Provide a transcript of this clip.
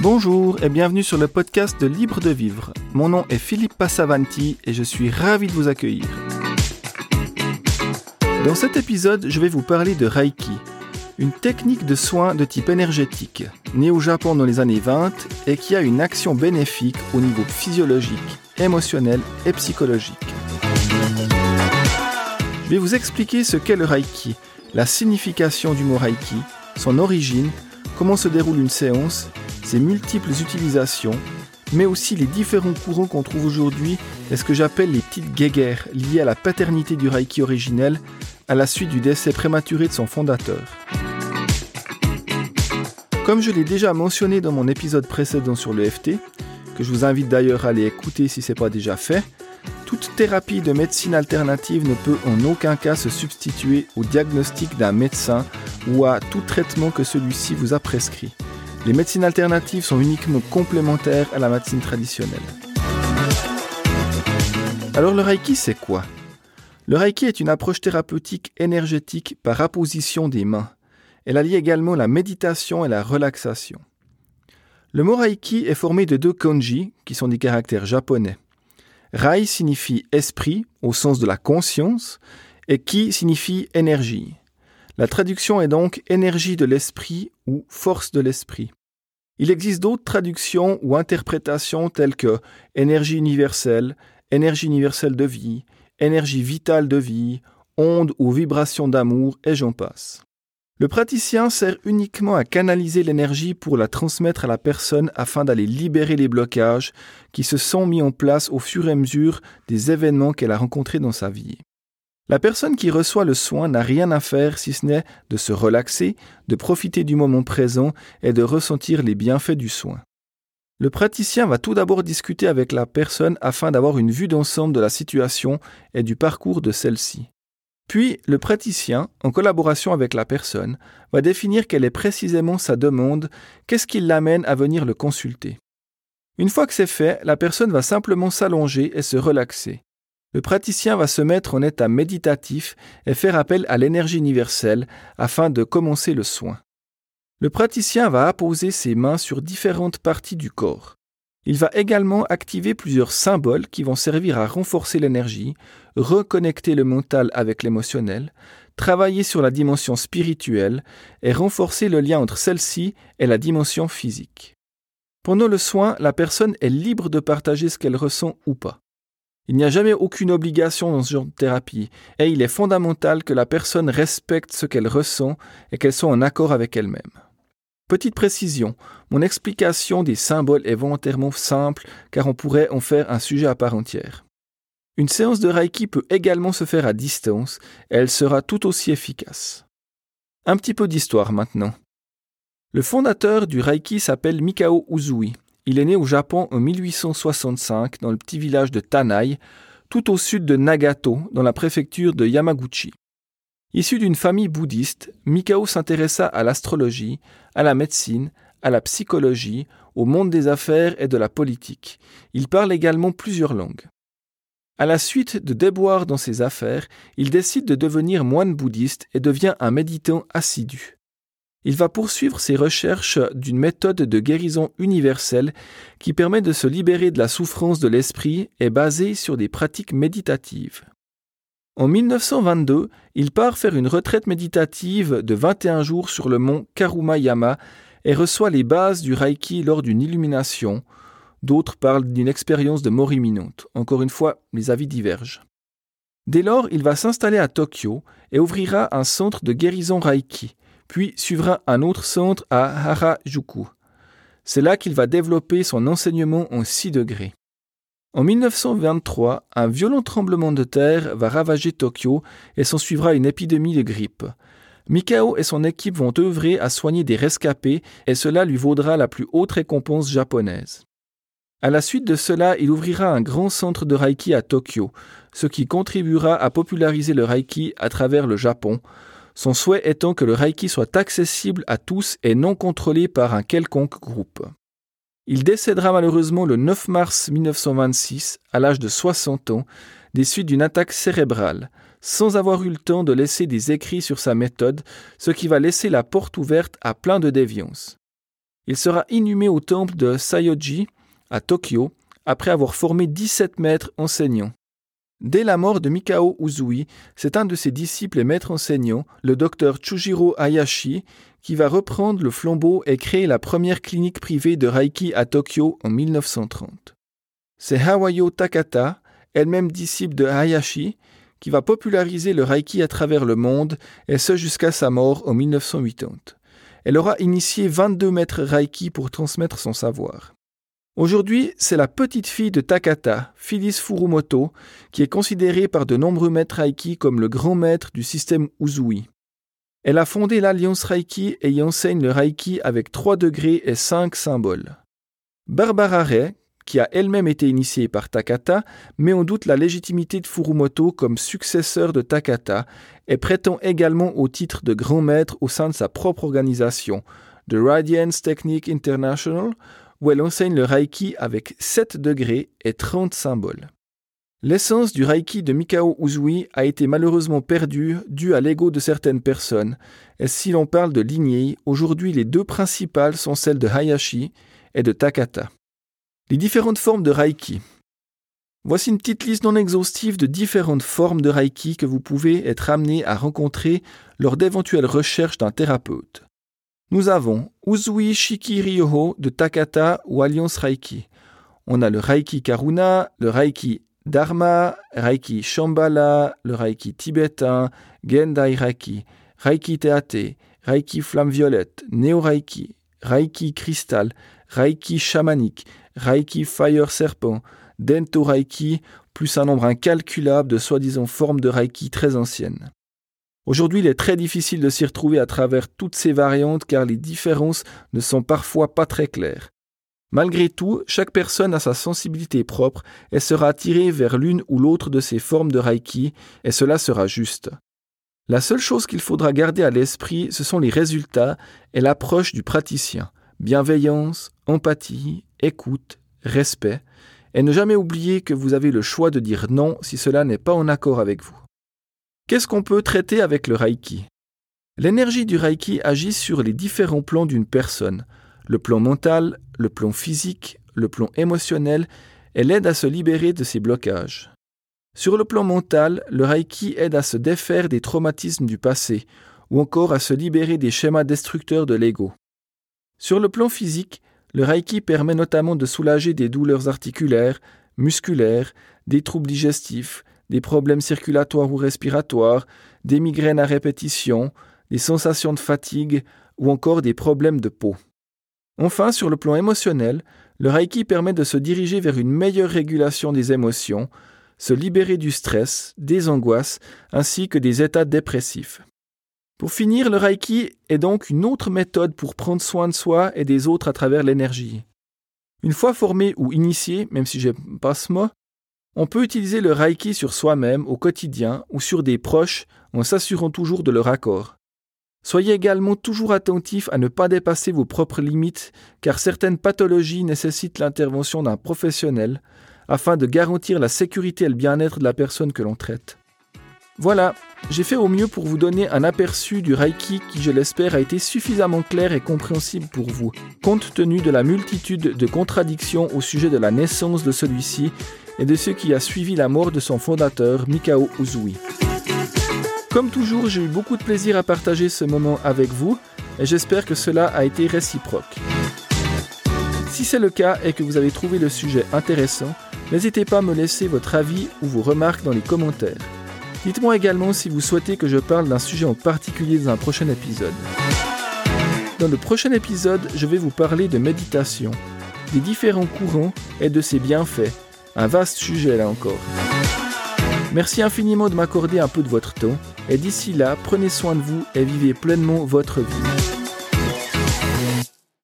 Bonjour et bienvenue sur le podcast de Libre de Vivre. Mon nom est Philippe Passavanti et je suis ravi de vous accueillir. Dans cet épisode, je vais vous parler de Reiki, une technique de soins de type énergétique, née au Japon dans les années 20 et qui a une action bénéfique au niveau physiologique, émotionnel et psychologique. Je vais vous expliquer ce qu'est le Reiki, la signification du mot Reiki, son origine, comment se déroule une séance ses multiples utilisations, mais aussi les différents courants qu'on trouve aujourd'hui et ce que j'appelle les petites guéguerres liées à la paternité du Reiki originel à la suite du décès prématuré de son fondateur. Comme je l'ai déjà mentionné dans mon épisode précédent sur le FT, que je vous invite d'ailleurs à aller écouter si ce n'est pas déjà fait, toute thérapie de médecine alternative ne peut en aucun cas se substituer au diagnostic d'un médecin ou à tout traitement que celui-ci vous a prescrit. Les médecines alternatives sont uniquement complémentaires à la médecine traditionnelle. Alors le Reiki, c'est quoi? Le Reiki est une approche thérapeutique énergétique par apposition des mains. Elle allie également la méditation et la relaxation. Le mot Reiki est formé de deux kanji, qui sont des caractères japonais. Rai signifie esprit au sens de la conscience et Ki signifie énergie. La traduction est donc énergie de l'esprit ou force de l'esprit. Il existe d'autres traductions ou interprétations telles que énergie universelle, énergie universelle de vie, énergie vitale de vie, onde ou vibration d'amour, et j'en passe. Le praticien sert uniquement à canaliser l'énergie pour la transmettre à la personne afin d'aller libérer les blocages qui se sont mis en place au fur et à mesure des événements qu'elle a rencontrés dans sa vie. La personne qui reçoit le soin n'a rien à faire si ce n'est de se relaxer, de profiter du moment présent et de ressentir les bienfaits du soin. Le praticien va tout d'abord discuter avec la personne afin d'avoir une vue d'ensemble de la situation et du parcours de celle-ci. Puis, le praticien, en collaboration avec la personne, va définir quelle est précisément sa demande, qu'est-ce qui l'amène à venir le consulter. Une fois que c'est fait, la personne va simplement s'allonger et se relaxer. Le praticien va se mettre en état méditatif et faire appel à l'énergie universelle afin de commencer le soin. Le praticien va apposer ses mains sur différentes parties du corps. Il va également activer plusieurs symboles qui vont servir à renforcer l'énergie, reconnecter le mental avec l'émotionnel, travailler sur la dimension spirituelle et renforcer le lien entre celle-ci et la dimension physique. Pendant le soin, la personne est libre de partager ce qu'elle ressent ou pas. Il n'y a jamais aucune obligation dans ce genre de thérapie, et il est fondamental que la personne respecte ce qu'elle ressent et qu'elle soit en accord avec elle-même. Petite précision, mon explication des symboles est volontairement simple car on pourrait en faire un sujet à part entière. Une séance de Reiki peut également se faire à distance et elle sera tout aussi efficace. Un petit peu d'histoire maintenant. Le fondateur du Reiki s'appelle Mikao Uzui. Il est né au Japon en 1865 dans le petit village de Tanai, tout au sud de Nagato, dans la préfecture de Yamaguchi. Issu d'une famille bouddhiste, Mikao s'intéressa à l'astrologie, à la médecine, à la psychologie, au monde des affaires et de la politique. Il parle également plusieurs langues. À la suite de déboires dans ses affaires, il décide de devenir moine bouddhiste et devient un méditant assidu il va poursuivre ses recherches d'une méthode de guérison universelle qui permet de se libérer de la souffrance de l'esprit et basée sur des pratiques méditatives. En 1922, il part faire une retraite méditative de 21 jours sur le mont Karumayama et reçoit les bases du Reiki lors d'une illumination. D'autres parlent d'une expérience de mort imminente. Encore une fois, les avis divergent. Dès lors, il va s'installer à Tokyo et ouvrira un centre de guérison Reiki puis suivra un autre centre à Harajuku. C'est là qu'il va développer son enseignement en 6 degrés. En 1923, un violent tremblement de terre va ravager Tokyo et s'en suivra une épidémie de grippe. Mikao et son équipe vont œuvrer à soigner des rescapés et cela lui vaudra la plus haute récompense japonaise. À la suite de cela, il ouvrira un grand centre de Reiki à Tokyo, ce qui contribuera à populariser le Reiki à travers le Japon, son souhait étant que le Reiki soit accessible à tous et non contrôlé par un quelconque groupe. Il décédera malheureusement le 9 mars 1926, à l'âge de 60 ans, des suites d'une attaque cérébrale, sans avoir eu le temps de laisser des écrits sur sa méthode, ce qui va laisser la porte ouverte à plein de déviances. Il sera inhumé au temple de Sayoji à Tokyo après avoir formé 17 maîtres enseignants. Dès la mort de Mikao Uzui, c'est un de ses disciples et maîtres enseignants, le docteur Chujiro Hayashi, qui va reprendre le flambeau et créer la première clinique privée de Reiki à Tokyo en 1930. C'est Hawayo Takata, elle-même disciple de Hayashi, qui va populariser le Reiki à travers le monde, et ce jusqu'à sa mort en 1980. Elle aura initié 22 maîtres Reiki pour transmettre son savoir. Aujourd'hui, c'est la petite fille de Takata, Phyllis Furumoto, qui est considérée par de nombreux maîtres Reiki comme le grand maître du système Uzui. Elle a fondé l'Alliance Reiki et y enseigne le Reiki avec 3 degrés et 5 symboles. Barbara Ray, qui a elle-même été initiée par Takata, met en doute la légitimité de Furumoto comme successeur de Takata et prétend également au titre de grand maître au sein de sa propre organisation, The Radiance Technique International, où elle enseigne le Reiki avec 7 degrés et 30 symboles. L'essence du Reiki de Mikao Uzui a été malheureusement perdue due à l'ego de certaines personnes, et si l'on parle de lignée, aujourd'hui les deux principales sont celles de Hayashi et de Takata. Les différentes formes de Reiki. Voici une petite liste non exhaustive de différentes formes de Reiki que vous pouvez être amené à rencontrer lors d'éventuelles recherches d'un thérapeute. Nous avons Uzui Shiki Ryoho de Takata ou Alliance Reiki. On a le Reiki Karuna, le Reiki Dharma, Reiki Shambhala, le Reiki tibétain, Gendai Reiki, Reiki Teate, Reiki Flamme Violette, Neo Reiki, Reiki Cristal, Reiki Chamanique, Reiki Fire Serpent, Dento Reiki, plus un nombre incalculable de soi-disant formes de Reiki très anciennes. Aujourd'hui, il est très difficile de s'y retrouver à travers toutes ces variantes car les différences ne sont parfois pas très claires. Malgré tout, chaque personne a sa sensibilité propre et sera attirée vers l'une ou l'autre de ces formes de Reiki, et cela sera juste. La seule chose qu'il faudra garder à l'esprit, ce sont les résultats et l'approche du praticien. Bienveillance, empathie, écoute, respect, et ne jamais oublier que vous avez le choix de dire non si cela n'est pas en accord avec vous. Qu'est-ce qu'on peut traiter avec le Reiki? L'énergie du Reiki agit sur les différents plans d'une personne, le plan mental, le plan physique, le plan émotionnel, et l'aide à se libérer de ses blocages. Sur le plan mental, le Reiki aide à se défaire des traumatismes du passé, ou encore à se libérer des schémas destructeurs de l'ego. Sur le plan physique, le Reiki permet notamment de soulager des douleurs articulaires, musculaires, des troubles digestifs, des problèmes circulatoires ou respiratoires, des migraines à répétition, des sensations de fatigue ou encore des problèmes de peau. Enfin, sur le plan émotionnel, le Reiki permet de se diriger vers une meilleure régulation des émotions, se libérer du stress, des angoisses, ainsi que des états dépressifs. Pour finir, le Reiki est donc une autre méthode pour prendre soin de soi et des autres à travers l'énergie. Une fois formé ou initié, même si j'aime pas ce mot, on peut utiliser le Reiki sur soi-même au quotidien ou sur des proches en s'assurant toujours de leur accord. Soyez également toujours attentif à ne pas dépasser vos propres limites car certaines pathologies nécessitent l'intervention d'un professionnel afin de garantir la sécurité et le bien-être de la personne que l'on traite. Voilà, j'ai fait au mieux pour vous donner un aperçu du Reiki qui, je l'espère, a été suffisamment clair et compréhensible pour vous, compte tenu de la multitude de contradictions au sujet de la naissance de celui-ci et de ce qui a suivi la mort de son fondateur, Mikao Uzui. Comme toujours, j'ai eu beaucoup de plaisir à partager ce moment avec vous et j'espère que cela a été réciproque. Si c'est le cas et que vous avez trouvé le sujet intéressant, n'hésitez pas à me laisser votre avis ou vos remarques dans les commentaires. Dites-moi également si vous souhaitez que je parle d'un sujet en particulier dans un prochain épisode. Dans le prochain épisode, je vais vous parler de méditation, des différents courants et de ses bienfaits un vaste sujet là encore. Merci infiniment de m'accorder un peu de votre temps et d'ici là, prenez soin de vous et vivez pleinement votre vie.